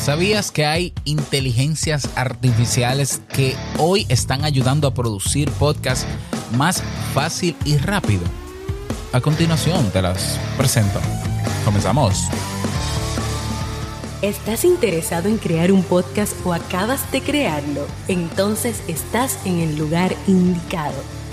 ¿Sabías que hay inteligencias artificiales que hoy están ayudando a producir podcasts más fácil y rápido? A continuación te las presento. Comenzamos. ¿Estás interesado en crear un podcast o acabas de crearlo? Entonces estás en el lugar indicado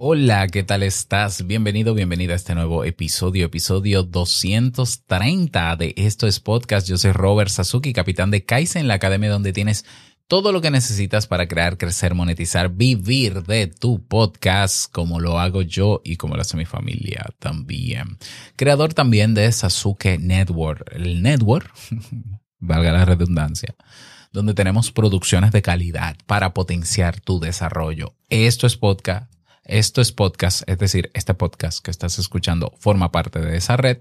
Hola, ¿qué tal estás? Bienvenido, bienvenida a este nuevo episodio, episodio 230 de Esto es Podcast. Yo soy Robert Sasuki, capitán de Kaizen, la academia donde tienes todo lo que necesitas para crear, crecer, monetizar, vivir de tu podcast, como lo hago yo y como lo hace mi familia también. Creador también de Sasuke Network, el network, valga la redundancia donde tenemos producciones de calidad para potenciar tu desarrollo. Esto es podcast esto es podcast, es decir, este podcast que estás escuchando forma parte de esa red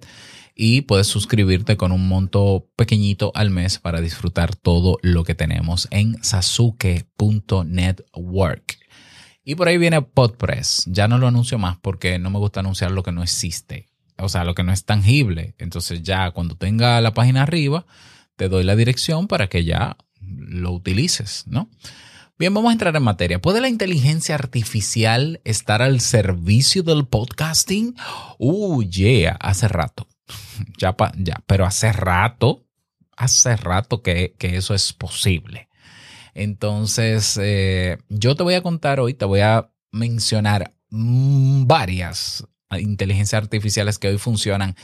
y puedes suscribirte con un monto pequeñito al mes para disfrutar todo lo que tenemos en sasuke.network. Y por ahí viene Podpress. Ya no lo anuncio más porque no me gusta anunciar lo que no existe, o sea, lo que no es tangible. Entonces ya cuando tenga la página arriba, te doy la dirección para que ya lo utilices, ¿no? Bien, vamos a entrar en materia. ¿Puede la inteligencia artificial estar al servicio del podcasting? Uh, yeah, hace rato. Ya, ya, pero hace rato, hace rato que, eso es posible. Entonces, eh, yo te voy a contar hoy, te voy a mencionar varias inteligencias artificiales que hoy funcionan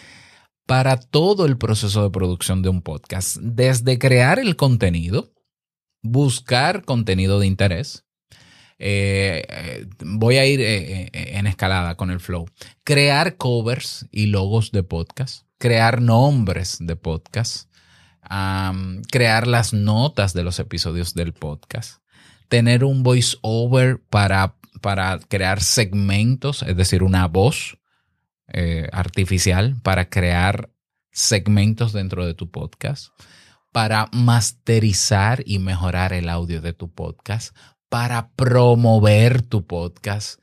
para todo el proceso de producción de un podcast, desde crear el contenido, buscar contenido de interés. Eh, eh, voy a ir eh, en escalada con el flow. Crear covers y logos de podcast. Crear nombres de podcast. crear las notas de los episodios del podcast. Tener un voice over para, para crear segmentos, es decir, una voz artificial para crear segmentos dentro de tu podcast para masterizar y mejorar el audio de tu podcast, para promover tu podcast,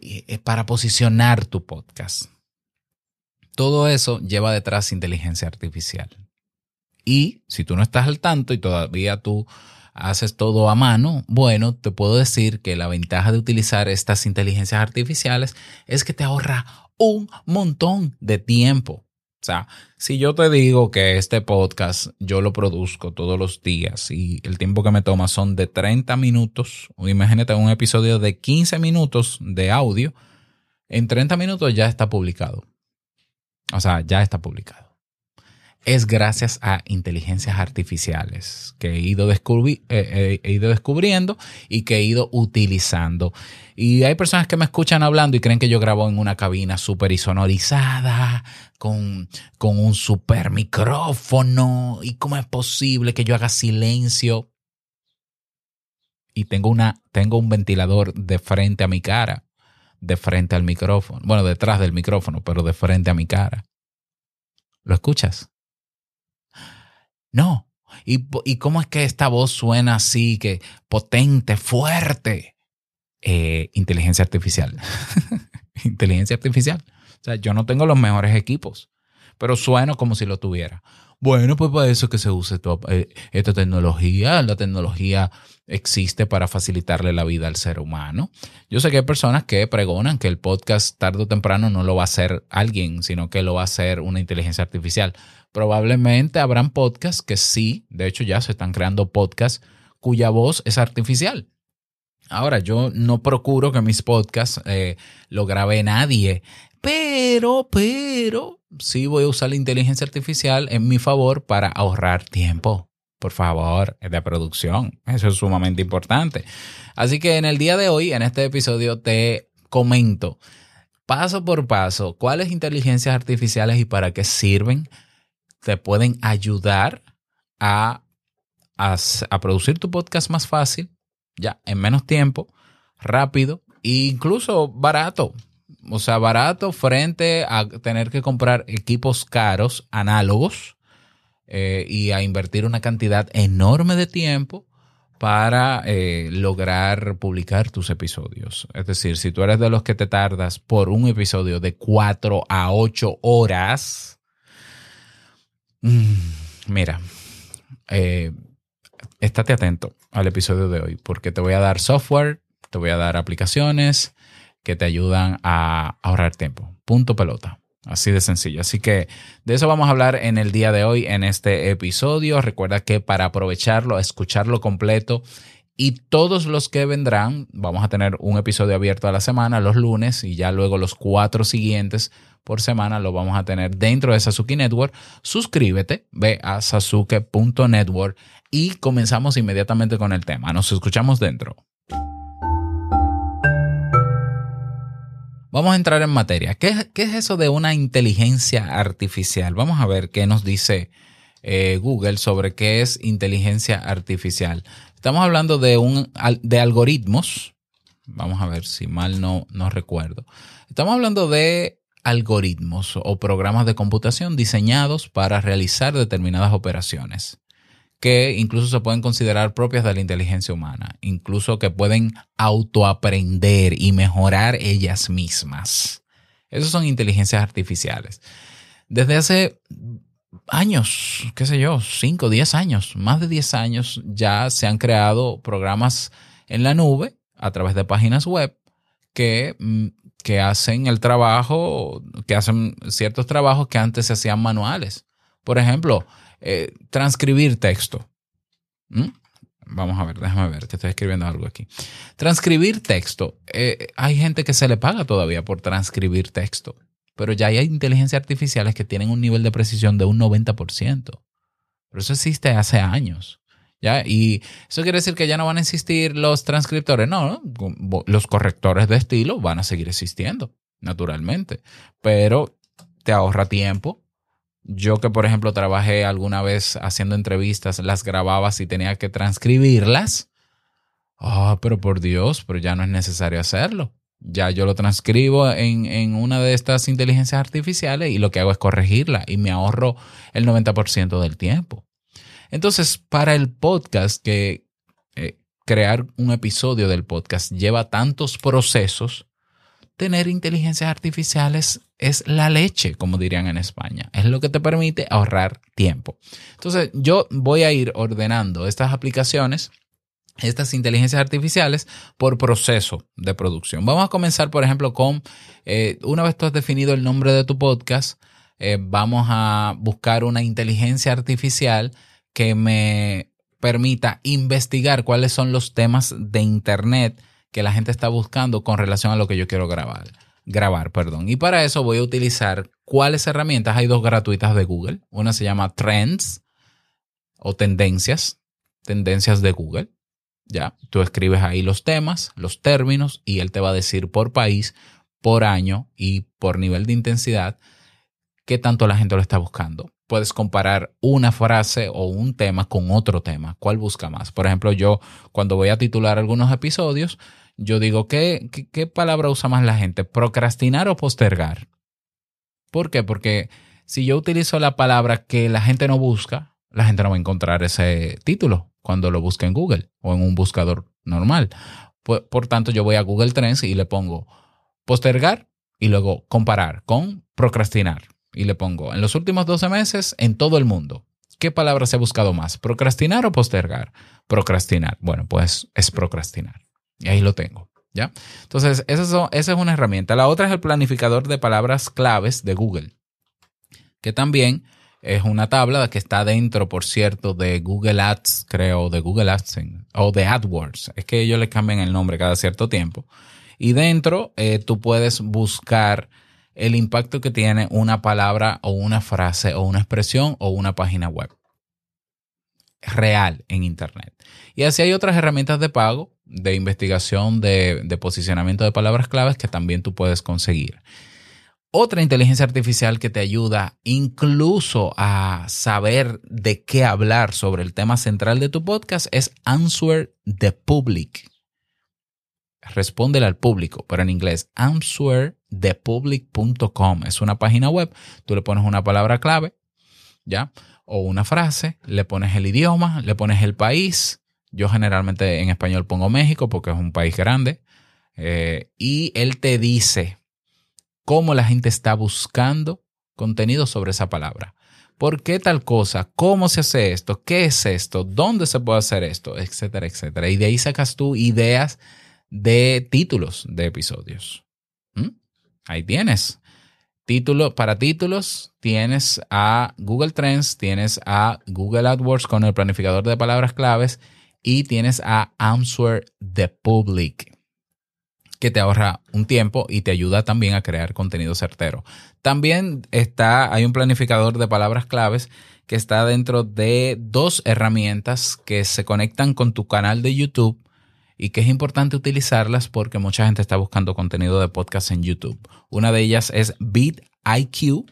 eh, para posicionar tu podcast. Todo eso lleva detrás inteligencia artificial. Y si tú no estás al tanto y todavía tú haces todo a mano, bueno, te puedo decir que la ventaja de utilizar estas inteligencias artificiales es que te ahorra un montón de tiempo. O sea, si yo te digo que este podcast yo lo produzco todos los días y el tiempo que me toma son de 30 minutos, imagínate un episodio de 15 minutos de audio, en 30 minutos ya está publicado. O sea, ya está publicado es gracias a inteligencias artificiales que he ido, eh, eh, he ido, descubriendo y que he ido utilizando. Y hay personas que me escuchan hablando y creen que yo grabo en una cabina súper isonorizada, con, con un super micrófono. ¿Y cómo es posible que yo haga silencio? Y tengo, una, tengo un ventilador de frente a mi cara, de frente al micrófono. Bueno, detrás del micrófono, pero de frente a mi cara. ¿Lo escuchas? No. ¿Y, cómo es que esta voz suena así, que potente, fuerte? Eh, inteligencia artificial. inteligencia artificial. O sea, yo no tengo los mejores equipos, pero sueno como si lo tuviera. Bueno, pues para eso que se use eh, esta tecnología. La tecnología existe para facilitarle la vida al ser humano. Yo sé que hay personas que pregonan que el podcast tarde o temprano no lo va a hacer alguien, sino que lo va a hacer una inteligencia artificial. Probablemente habrán podcasts que sí, de hecho ya se están creando podcasts cuya voz es artificial. Ahora, yo no procuro que mis podcasts eh, lo grabe nadie, pero, pero, sí voy a usar la inteligencia artificial en mi favor para ahorrar tiempo. Por favor, de producción. Eso es sumamente importante. Así que en el día de hoy, en este episodio, te comento paso por paso cuáles inteligencias artificiales y para qué sirven te pueden ayudar a a, producir tu podcast más fácil, ya, en menos tiempo, rápido e incluso barato. O sea, barato frente a tener que comprar equipos caros, análogos, eh, y a invertir una cantidad enorme de tiempo para eh, lograr publicar tus episodios. Es decir, si tú eres de los que te tardas por un episodio de 4 a 8 horas, mira, eh, estate atento al episodio de hoy porque te voy a dar software, te voy a dar aplicaciones que te ayudan a ahorrar tiempo. Punto pelota. Así de sencillo. Así que de eso vamos a hablar en el día de hoy, en este episodio. Recuerda que para aprovecharlo, escucharlo completo y todos los que vendrán, vamos a tener un episodio abierto a la semana, los lunes, y ya luego los cuatro siguientes por semana lo vamos a tener dentro de Sasuke Network. Suscríbete, ve a sasuke.network y comenzamos inmediatamente con el tema. Nos escuchamos dentro. Vamos a entrar en materia. ¿Qué, es eso de una inteligencia artificial? Vamos a ver qué nos dice eh, Google sobre qué es inteligencia artificial. Estamos hablando de, un, de algoritmos. Vamos a ver si mal no, no recuerdo. Estamos hablando de algoritmos o programas de computación diseñados para realizar determinadas operaciones que incluso se pueden considerar propias de la inteligencia humana, incluso que pueden autoaprender y mejorar ellas mismas. Esas son inteligencias artificiales. Desde hace años, qué sé yo, 5, 10 años, más de 10 años, ya se han creado programas en la nube a través de páginas web que, mm, que hacen el trabajo, que hacen ciertos trabajos que antes se hacían manuales. Por ejemplo, eh, transcribir texto. ¿Mm? Vamos a ver, déjame ver, que estoy escribiendo algo aquí. Transcribir texto. Eh, hay gente que se le paga todavía por transcribir texto, pero ya hay inteligencias artificiales que tienen un nivel de precisión de un 90%. Pero eso existe hace años. ¿ya? Y eso quiere decir que ya no van a existir los transcriptores. No, los correctores de estilo van a seguir existiendo, naturalmente. Pero te ahorra tiempo, yo que, por ejemplo, trabajé alguna vez haciendo entrevistas, las grababa y tenía que transcribirlas. Ah, pero por Dios, pero ya no es necesario hacerlo. Ya yo lo transcribo en, en, una de estas inteligencias artificiales y lo que hago es corregirla y me ahorro el 90% del tiempo. Entonces, para el podcast, que eh, crear un episodio del podcast lleva tantos procesos, tener inteligencias artificiales es la leche, como dirían en España. Es lo que te permite ahorrar tiempo. Entonces, yo voy a ir ordenando estas aplicaciones, estas inteligencias artificiales, por proceso de producción. Vamos a comenzar, por ejemplo, con, eh, una vez tú has definido el nombre de tu podcast, eh, vamos a buscar una inteligencia artificial que me permita investigar cuáles son los temas de Internet que la gente está buscando con relación a lo que yo quiero grabar. Grabar, perdón. Y para eso voy a utilizar cuáles herramientas. Hay dos gratuitas de Google. Una se llama Trends o Tendencias, Tendencias de Google. Ya, tú escribes ahí los temas, los términos y él te va a decir por país, por año y por nivel de intensidad qué tanto la gente lo está buscando. Puedes comparar una frase o un tema con otro tema. ¿Cuál busca más? Por ejemplo, yo cuando voy a titular algunos episodios, yo digo, ¿qué, ¿qué, palabra usa más la gente? ¿Procrastinar o postergar? ¿Por qué? Porque si yo utilizo la palabra que la gente no busca, la gente no va a encontrar ese título cuando lo busque en Google o en un buscador normal. Por, por tanto, yo voy a Google Trends y le pongo postergar y luego comparar con procrastinar. Y le pongo, en los últimos 12 meses, en todo el mundo, ¿qué palabra se ha buscado más? ¿Procrastinar o postergar? Procrastinar. Bueno, pues es procrastinar. Y ahí lo tengo. ¿Ya? Entonces, esa es una herramienta. La otra es el planificador de palabras claves de Google, que también es una tabla que está dentro, por cierto, de Google Ads, creo, de Google AdSense o de AdWords. Es que ellos le cambian el nombre cada cierto tiempo. Y dentro eh, tú puedes buscar el impacto que tiene una palabra o una frase o una expresión o una página web real en Internet. Y así hay otras herramientas de pago de investigación de, posicionamiento de palabras claves que también tú puedes conseguir. Otra inteligencia artificial que te ayuda incluso a saber de qué hablar sobre el tema central de tu podcast es Answer the Public. Respóndele al público, pero en inglés, answerthepublic.com. Es una página web. Tú le pones una palabra clave, ¿ya? O una frase, le pones el idioma, le pones el país. Yo generalmente en español pongo México porque es un país grande. Eh, y él te dice cómo la gente está buscando contenido sobre esa palabra. ¿Por qué tal cosa? ¿Cómo se hace esto? ¿Qué es esto? ¿Dónde se puede hacer esto? Etcétera, etcétera. Y de ahí sacas tú ideas de títulos de episodios. ¿Mm? Ahí tienes. Título, para títulos tienes a Google Trends, tienes a Google AdWords con el planificador de palabras claves y tienes a Answer the Public que te ahorra un tiempo y te ayuda también a crear contenido certero. También está, hay un planificador de palabras claves que está dentro de dos herramientas que se conectan con tu canal de YouTube y que es importante utilizarlas porque mucha gente está buscando contenido de podcast en YouTube. Una de ellas es BitIQ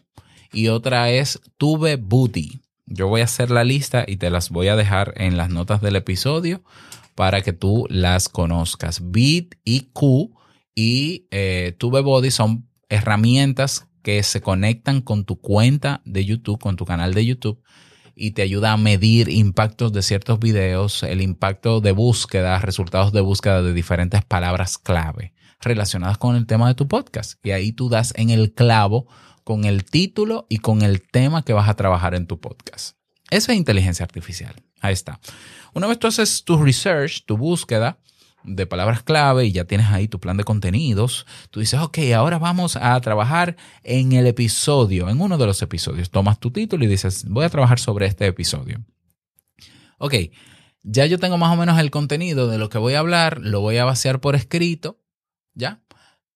y otra es TubeBuddy. Yo voy a hacer la lista y te las voy a dejar en las notas del episodio para que tú las conozcas. BitIQ y eh, TubeBuddy son herramientas que se conectan con tu cuenta de YouTube, con tu canal de YouTube y te ayuda a medir impactos de ciertos videos, el impacto de búsqueda, resultados de búsqueda de diferentes palabras clave relacionadas con el tema de tu podcast. Y ahí tú das en el clavo con el título y con el tema que vas a trabajar en tu podcast. Eso es inteligencia artificial. Ahí está. Una vez tú haces tu research, tu búsqueda, de palabras clave y ya tienes ahí tu plan de contenidos, tú dices, ok, ahora vamos a trabajar en el episodio, en uno de los episodios. Tomas tu título y dices, voy a trabajar sobre este episodio. Ok, ya yo tengo más o menos el contenido de lo que voy a hablar, lo voy a vaciar por escrito, ¿ya?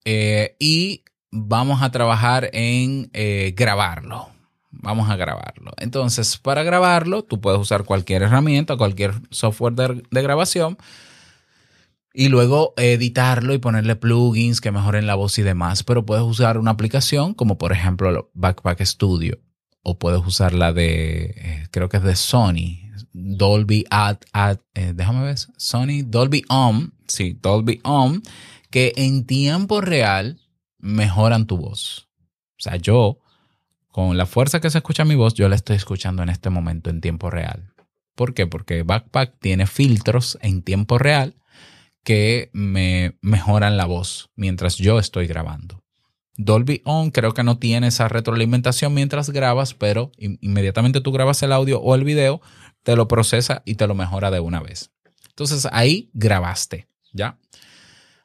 Eh, y vamos a trabajar en eh, grabarlo. Vamos a grabarlo. Entonces, para grabarlo, tú puedes usar cualquier herramienta, cualquier software de grabación y luego editarlo y ponerle plugins que mejoren la voz y demás. Pero puedes usar una aplicación como por ejemplo Backpack Studio o puedes usar la de, eh, creo que es de Sony, Dolby Ad, eh, déjame ver, Sony Dolby Om, sí, Dolby Om, que en tiempo real mejoran tu voz. O sea, yo, con la fuerza que se escucha mi voz, yo la estoy escuchando en este momento en tiempo real. ¿Por qué? Porque Backpack tiene filtros en tiempo real que me mejoran la voz mientras yo estoy grabando. Dolby On creo que no tiene esa retroalimentación mientras grabas, pero inmediatamente tú grabas el audio o el video, te lo procesa y te lo mejora de una vez. Entonces ahí grabaste, ¿ya?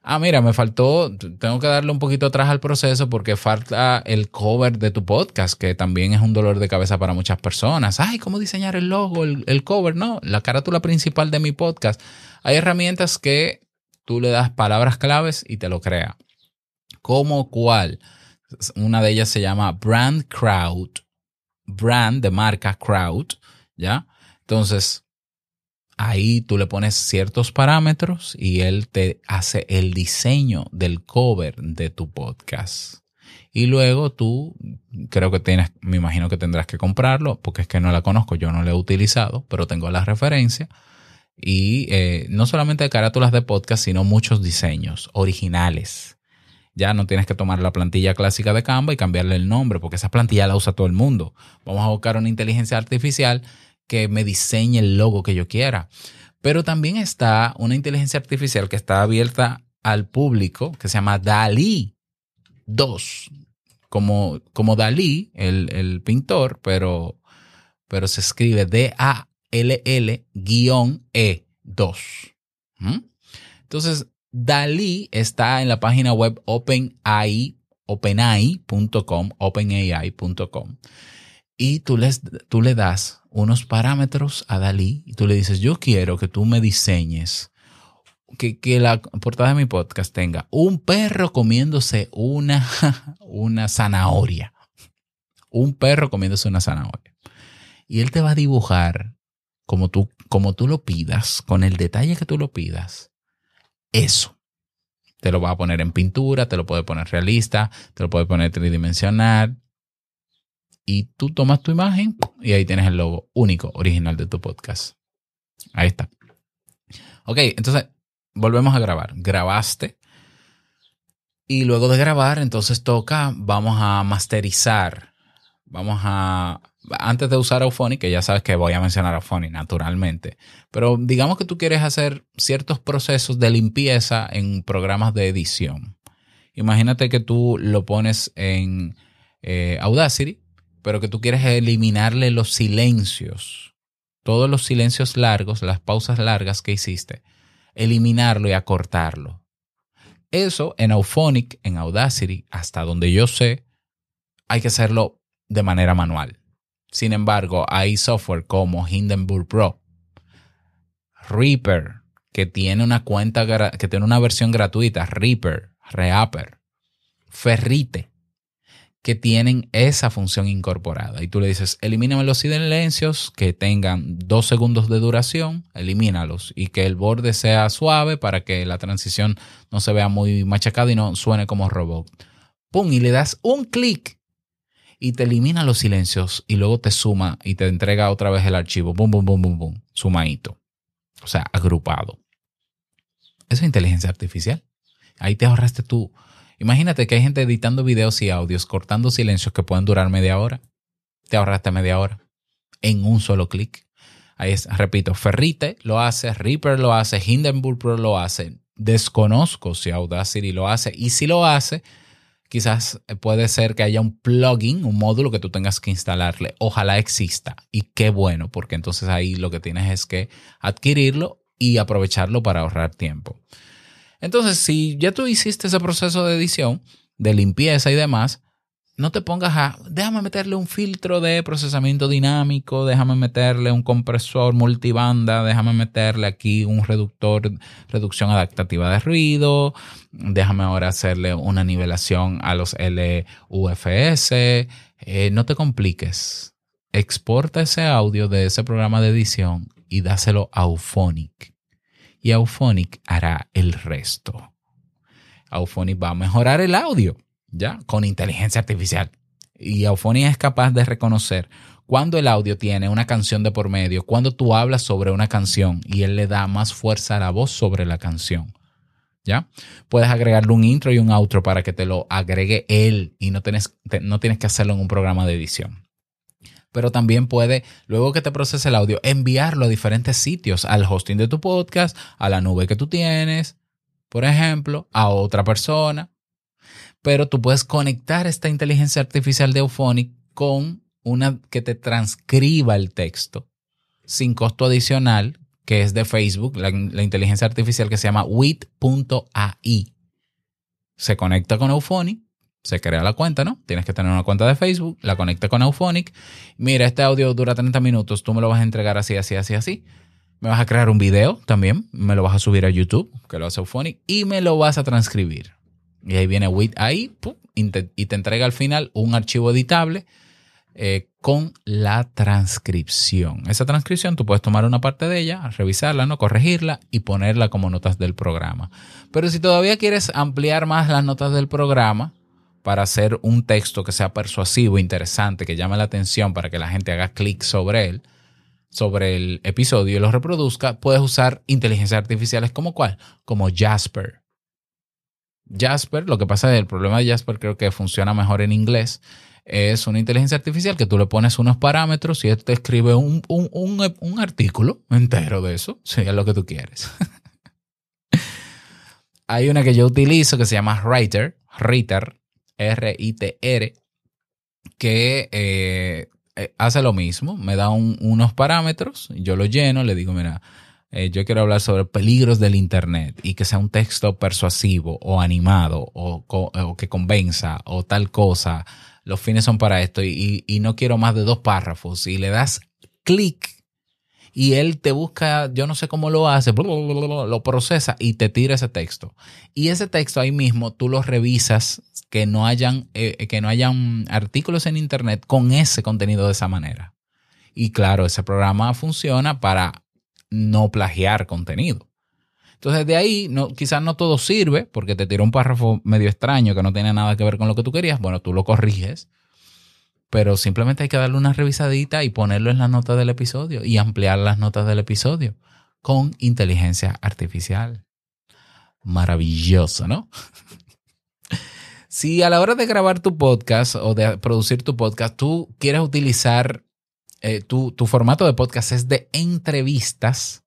Ah, mira, me faltó, tengo que darle un poquito atrás al proceso porque falta el cover de tu podcast, que también es un dolor de cabeza para muchas personas. Ay, ¿cómo diseñar el logo, el, el cover? No, la carátula principal de mi podcast. Hay herramientas que tú le das palabras claves y te lo crea. ¿Cómo cuál? Una de ellas se llama Brand Crowd. Brand de marca Crowd, ¿ya? Entonces, ahí tú le pones ciertos parámetros y él te hace el diseño del cover de tu podcast. Y luego tú, creo que tienes, me imagino que tendrás que comprarlo, porque es que no la conozco, yo no la he utilizado, pero tengo la referencia y eh, no solamente carátulas de podcast, sino muchos diseños originales. Ya no tienes que tomar la plantilla clásica de Canva y cambiarle el nombre, porque esa plantilla la usa todo el mundo. Vamos a buscar una inteligencia artificial que me diseñe el logo que yo quiera. Pero también está una inteligencia artificial que está abierta al público, que se llama DALI 2. Como, como Dalí, el, el pintor, pero, pero se escribe D-A LL-E2. ¿Mm? Entonces, Dalí está en la página web OpenAI, openai.com, openai.com. Y tú, les, tú le das unos parámetros a Dalí y tú le dices, yo quiero que tú me diseñes que, que, la portada de mi podcast tenga un perro comiéndose una, una zanahoria. Un perro comiéndose una zanahoria. Y él te va a dibujar como tú, como tú lo pidas, con el detalle que tú lo pidas, eso. Te lo va a poner en pintura, te lo puede poner realista, te lo puede poner tridimensional. Y tú tomas tu imagen y ahí tienes el logo único, original de tu podcast. Ahí está. Ok, entonces volvemos a grabar. Grabaste. Y luego de grabar, entonces toca, vamos a masterizar. Vamos a antes de usar Auphonic, que ya sabes que voy a mencionar Auphonic naturalmente, pero digamos que tú quieres hacer ciertos procesos de limpieza en programas de edición. Imagínate que tú lo pones en eh, Audacity, pero que tú quieres eliminarle los silencios, todos los silencios largos, las pausas largas que hiciste, eliminarlo y acortarlo. Eso en Auphonic, en Audacity, hasta donde yo sé, hay que hacerlo de manera manual. Sin embargo, hay software como Hindenburg Pro, Reaper, que tiene una cuenta que tiene una versión gratuita, Reaper, Reaper, Ferrite, que tienen esa función incorporada. Y tú le dices, elimíname los silencios que tengan dos segundos de duración, elimínalos y que el borde sea suave para que la transición no se vea muy machacada y no suene como robot. ¡Pum! Y le das un clic y te elimina los silencios y luego te suma y te entrega otra vez el archivo. Bum, bum, bum, bum, bum. Sumadito. O sea, agrupado. Eso es inteligencia artificial. Ahí te ahorraste tú. Imagínate que hay gente editando videos y audios, cortando silencios que pueden durar media hora. Te ahorraste media hora en un solo clic. Ahí es, repito, Ferrite lo hace, Reaper lo hace, Hindenburg Pro lo hace. Desconozco si Audacity lo hace y si lo hace, quizás puede ser que haya un plugin, un módulo que tú tengas que instalarle. Ojalá exista. Y qué bueno, porque entonces ahí lo que tienes es que adquirirlo y aprovecharlo para ahorrar tiempo. Entonces, si ya tú hiciste ese proceso de edición, de limpieza y demás, no te pongas a, déjame meterle un filtro de procesamiento dinámico, déjame meterle un compresor multibanda, déjame meterle aquí un reductor, reducción adaptativa de ruido, déjame ahora hacerle una nivelación a los LUFS. Eh, no te compliques. Exporta ese audio de ese programa de edición y dáselo a Auphonic. Y Auphonic hará el resto. Auphonic va a mejorar el audio ¿ya? Con inteligencia artificial. Y Aufonia es capaz de reconocer cuando el audio tiene una canción de por medio, cuando tú hablas sobre una canción y él le da más fuerza a la voz sobre la canción. ¿Ya? Puedes agregarle un intro y un outro para que te lo agregue él y no tienes, no tienes que hacerlo en un programa de edición. Pero también puede, luego que te procese el audio, enviarlo a diferentes sitios, al hosting de tu podcast, a la nube que tú tienes, por ejemplo, a otra persona, pero tú puedes conectar esta inteligencia artificial de Auphonic con una que te transcriba el texto sin costo adicional, que es de Facebook, la, inteligencia artificial que se llama wit.ai. Se conecta con Auphonic, se crea la cuenta, ¿no? Tienes que tener una cuenta de Facebook, la conecta con Auphonic. Mira, este audio dura 30 minutos, tú me lo vas a entregar así, así, así, así. Me vas a crear un video también, me lo vas a subir a YouTube, que lo hace Auphonic, y me lo vas a transcribir. Y ahí viene WIT ahí y te, entrega al final un archivo editable eh, con la transcripción. Esa transcripción tú puedes tomar una parte de ella, revisarla, ¿no? corregirla y ponerla como notas del programa. Pero si todavía quieres ampliar más las notas del programa para hacer un texto que sea persuasivo, interesante, que llame la atención para que la gente haga clic sobre él, sobre el episodio y lo reproduzca, puedes usar inteligencias artificiales como cuál? Como Jasper. Jasper, lo que pasa es el problema de Jasper creo que funciona mejor en inglés. Es una inteligencia artificial que tú le pones unos parámetros y él te escribe un, artículo entero de eso, si es lo que tú quieres. Hay una que yo utilizo que se llama Writer, Writer, R-I-T-R, que eh, eh, hace lo mismo, me da unos parámetros, yo lo lleno, le digo, mira, eh, yo quiero hablar sobre peligros del Internet y que sea un texto persuasivo o animado o, que convenza o tal cosa. Los fines son para esto y, no quiero más de dos párrafos. Y le das clic y él te busca, yo no sé cómo lo hace, lo procesa y te tira ese texto. Y ese texto ahí mismo tú lo revisas que no hayan, eh, que no hayan artículos en Internet con ese contenido de esa manera. Y claro, ese programa funciona para no plagiar contenido. Entonces de ahí quizás no todo sirve porque te tiró un párrafo medio extraño que no tiene nada que ver con lo que tú querías. Bueno, tú lo corriges, pero simplemente hay que darle una revisadita y ponerlo en la nota del episodio y ampliar las notas del episodio con inteligencia artificial. Maravilloso, ¿no? si a la hora de grabar tu podcast o de producir tu podcast, tú quieres utilizar eh, tu, tu formato de podcast es de entrevistas,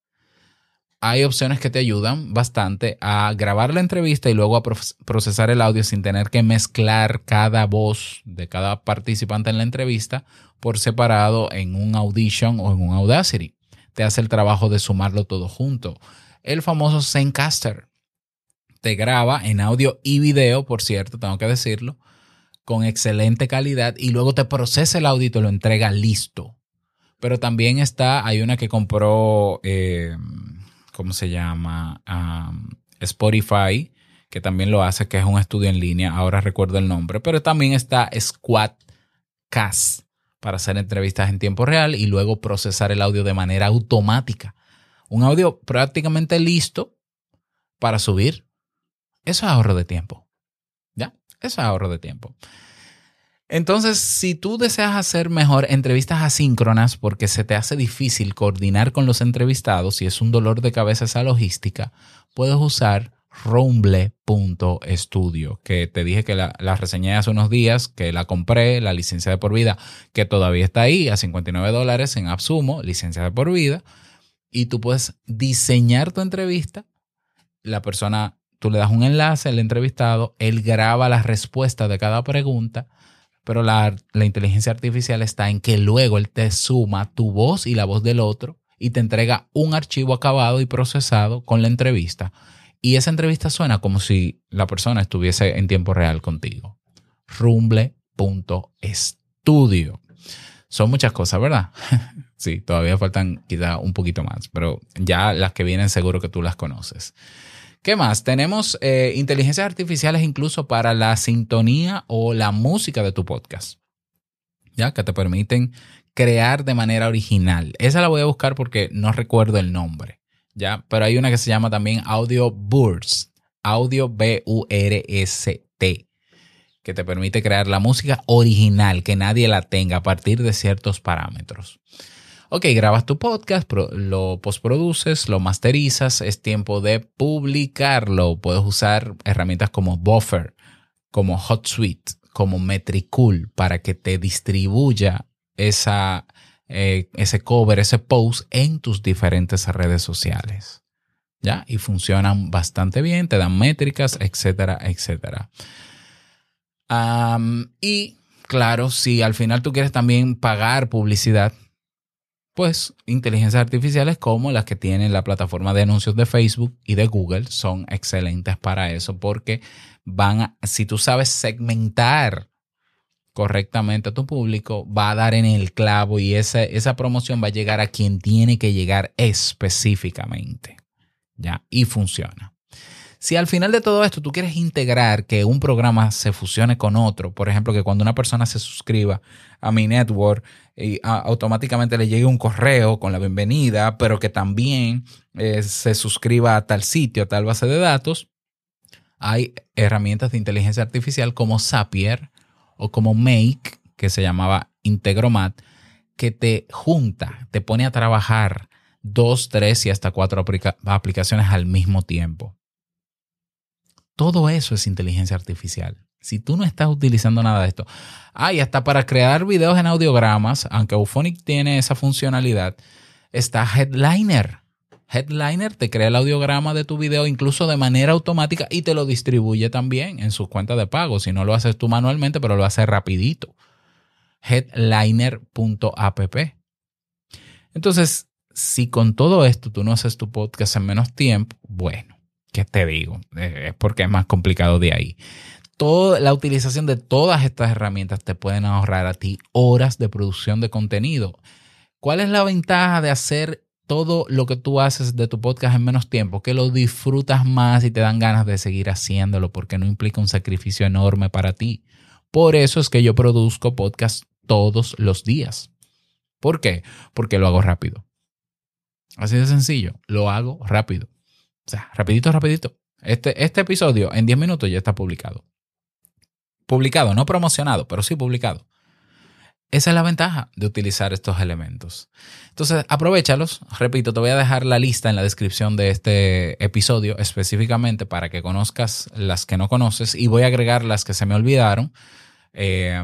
hay opciones que te ayudan bastante a grabar la entrevista y luego a procesar el audio sin tener que mezclar cada voz de cada participante en la entrevista por separado en un Audition o en un Audacity. Te hace el trabajo de sumarlo todo junto. El famoso Zencaster te graba en audio y video, por cierto, tengo que decirlo, con excelente calidad y luego te procesa el audio y te lo entrega listo. Pero también está, hay una que compró... Eh, ¿cómo se llama? Spotify, que también lo hace, que es un estudio en línea, ahora recuerdo el nombre, pero también está Squadcast para hacer entrevistas en tiempo real y luego procesar el audio de manera automática. Un audio prácticamente listo para subir. Eso es ahorro de tiempo. ¿Ya? Eso es ahorro de tiempo. Entonces, si tú deseas hacer mejor entrevistas asíncronas porque se te hace difícil coordinar con los entrevistados y es un dolor de cabeza esa logística, puedes usar rumble.studio, que te dije que la, la, reseñé hace unos días, que la compré, la licencia de por vida, que todavía está ahí a 59 dólares en Absumo, licencia de por vida, y tú puedes diseñar tu entrevista, la persona, tú le das un enlace al entrevistado, él graba la respuesta de cada pregunta, pero la, inteligencia artificial está en que luego él te suma tu voz y la voz del otro y te entrega un archivo acabado y procesado con la entrevista. Y esa entrevista suena como si la persona estuviese en tiempo real contigo. Rumble.studio. Son muchas cosas, ¿verdad? sí, todavía faltan quizá un poquito más, pero ya las que vienen seguro que tú las conoces. ¿Qué más? Tenemos eh, inteligencias artificiales incluso para la sintonía o la música de tu podcast. ¿Ya? Que te permiten crear de manera original. Esa la voy a buscar porque no recuerdo el nombre. ¿Ya? Pero hay una que se llama también Audio Burst. Audio B-U-R-S-T. Que te permite crear la música original, que nadie la tenga a partir de ciertos parámetros. Ok, grabas tu podcast, lo postproduces, lo masterizas, es tiempo de publicarlo. Puedes usar herramientas como Buffer, como HotSuite, como Metricool para que te distribuya esa, eh, ese cover, ese post en tus diferentes redes sociales. ¿Ya? Y funcionan bastante bien, te dan métricas, etcétera, etcétera. y claro, si al final tú quieres también pagar publicidad, pues inteligencias artificiales como las que tienen la plataforma de anuncios de Facebook y de Google son excelentes para eso porque van a, si tú sabes segmentar correctamente a tu público, va a dar en el clavo y esa, esa promoción va a llegar a quien tiene que llegar específicamente. ¿Ya? Y funciona. Si al final de todo esto tú quieres integrar que un programa se fusione con otro, por ejemplo, que cuando una persona se suscriba a mi network, y automáticamente le llegue un correo con la bienvenida, pero que también eh, se suscriba a tal sitio, a tal base de datos, hay herramientas de inteligencia artificial como Zapier o como Make, que se llamaba Integromat, que te junta, te pone a trabajar dos, tres y hasta cuatro aplicaciones al mismo tiempo. Todo eso es inteligencia artificial. Si tú no estás utilizando nada de esto, ah, hasta para crear videos en audiogramas, aunque Auphonic tiene esa funcionalidad, está Headliner. Headliner te crea el audiograma de tu video incluso de manera automática y te lo distribuye también en sus cuentas de pago. Si no lo haces tú manualmente, pero lo hace rapidito. Headliner.app. Entonces, si con todo esto tú no haces tu podcast en menos tiempo, bueno ¿qué te digo? Eh, es porque es más complicado de ahí. Toda la utilización de todas estas herramientas te pueden ahorrar a ti horas de producción de contenido. ¿Cuál es la ventaja de hacer todo lo que tú haces de tu podcast en menos tiempo? Que lo disfrutas más y te dan ganas de seguir haciéndolo porque no implica un sacrificio enorme para ti. Por eso es que yo produzco podcast todos los días. ¿Por qué? Porque lo hago rápido. Así de sencillo, lo hago rápido. O sea, rapidito, rapidito. Este, este episodio en 10 minutos ya está publicado. Publicado, no promocionado, pero sí publicado. Esa es la ventaja de utilizar estos elementos. Entonces, aprovechalos. Repito, te voy a dejar la lista en la descripción de este episodio específicamente para que conozcas las que no conoces y voy a agregar las que se me olvidaron eh,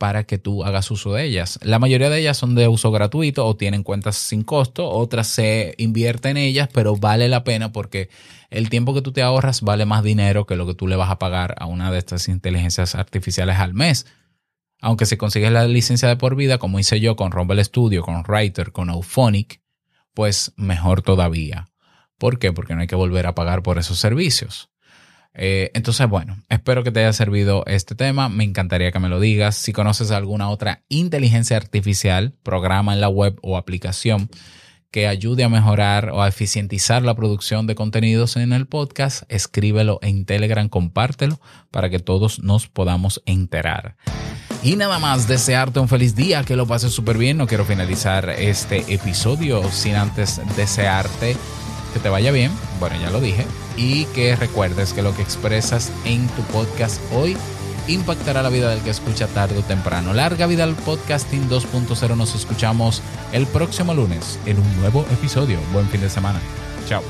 para que tú hagas uso de ellas. La mayoría de ellas son de uso gratuito o tienen cuentas sin costo, otras se invierte en ellas, pero vale la pena porque el tiempo que tú te ahorras vale más dinero que lo que tú le vas a pagar a una de estas inteligencias artificiales al mes. Aunque si consigues la licencia de por vida, como hice yo con Rumble Studio, con Writer, con Auphonic, pues mejor todavía. ¿Por qué? Porque no hay que volver a pagar por esos servicios. Eh, entonces, bueno, espero que te haya servido este tema. Me encantaría que me lo digas. Si conoces alguna otra inteligencia artificial, programa en la web o aplicación que ayude a mejorar o a eficientizar la producción de contenidos en el podcast, escríbelo en Telegram, compártelo para que todos nos podamos enterar. Y nada más, desearte un feliz día, que lo pases súper bien. No quiero finalizar este episodio sin antes desearte que te vaya bien, bueno, ya lo dije, y que recuerdes que lo que expresas en tu podcast hoy impactará la vida del que escucha tarde o temprano. Larga vida al podcasting 2.0. Nos escuchamos el próximo lunes en un nuevo episodio. Buen fin de semana. Chao.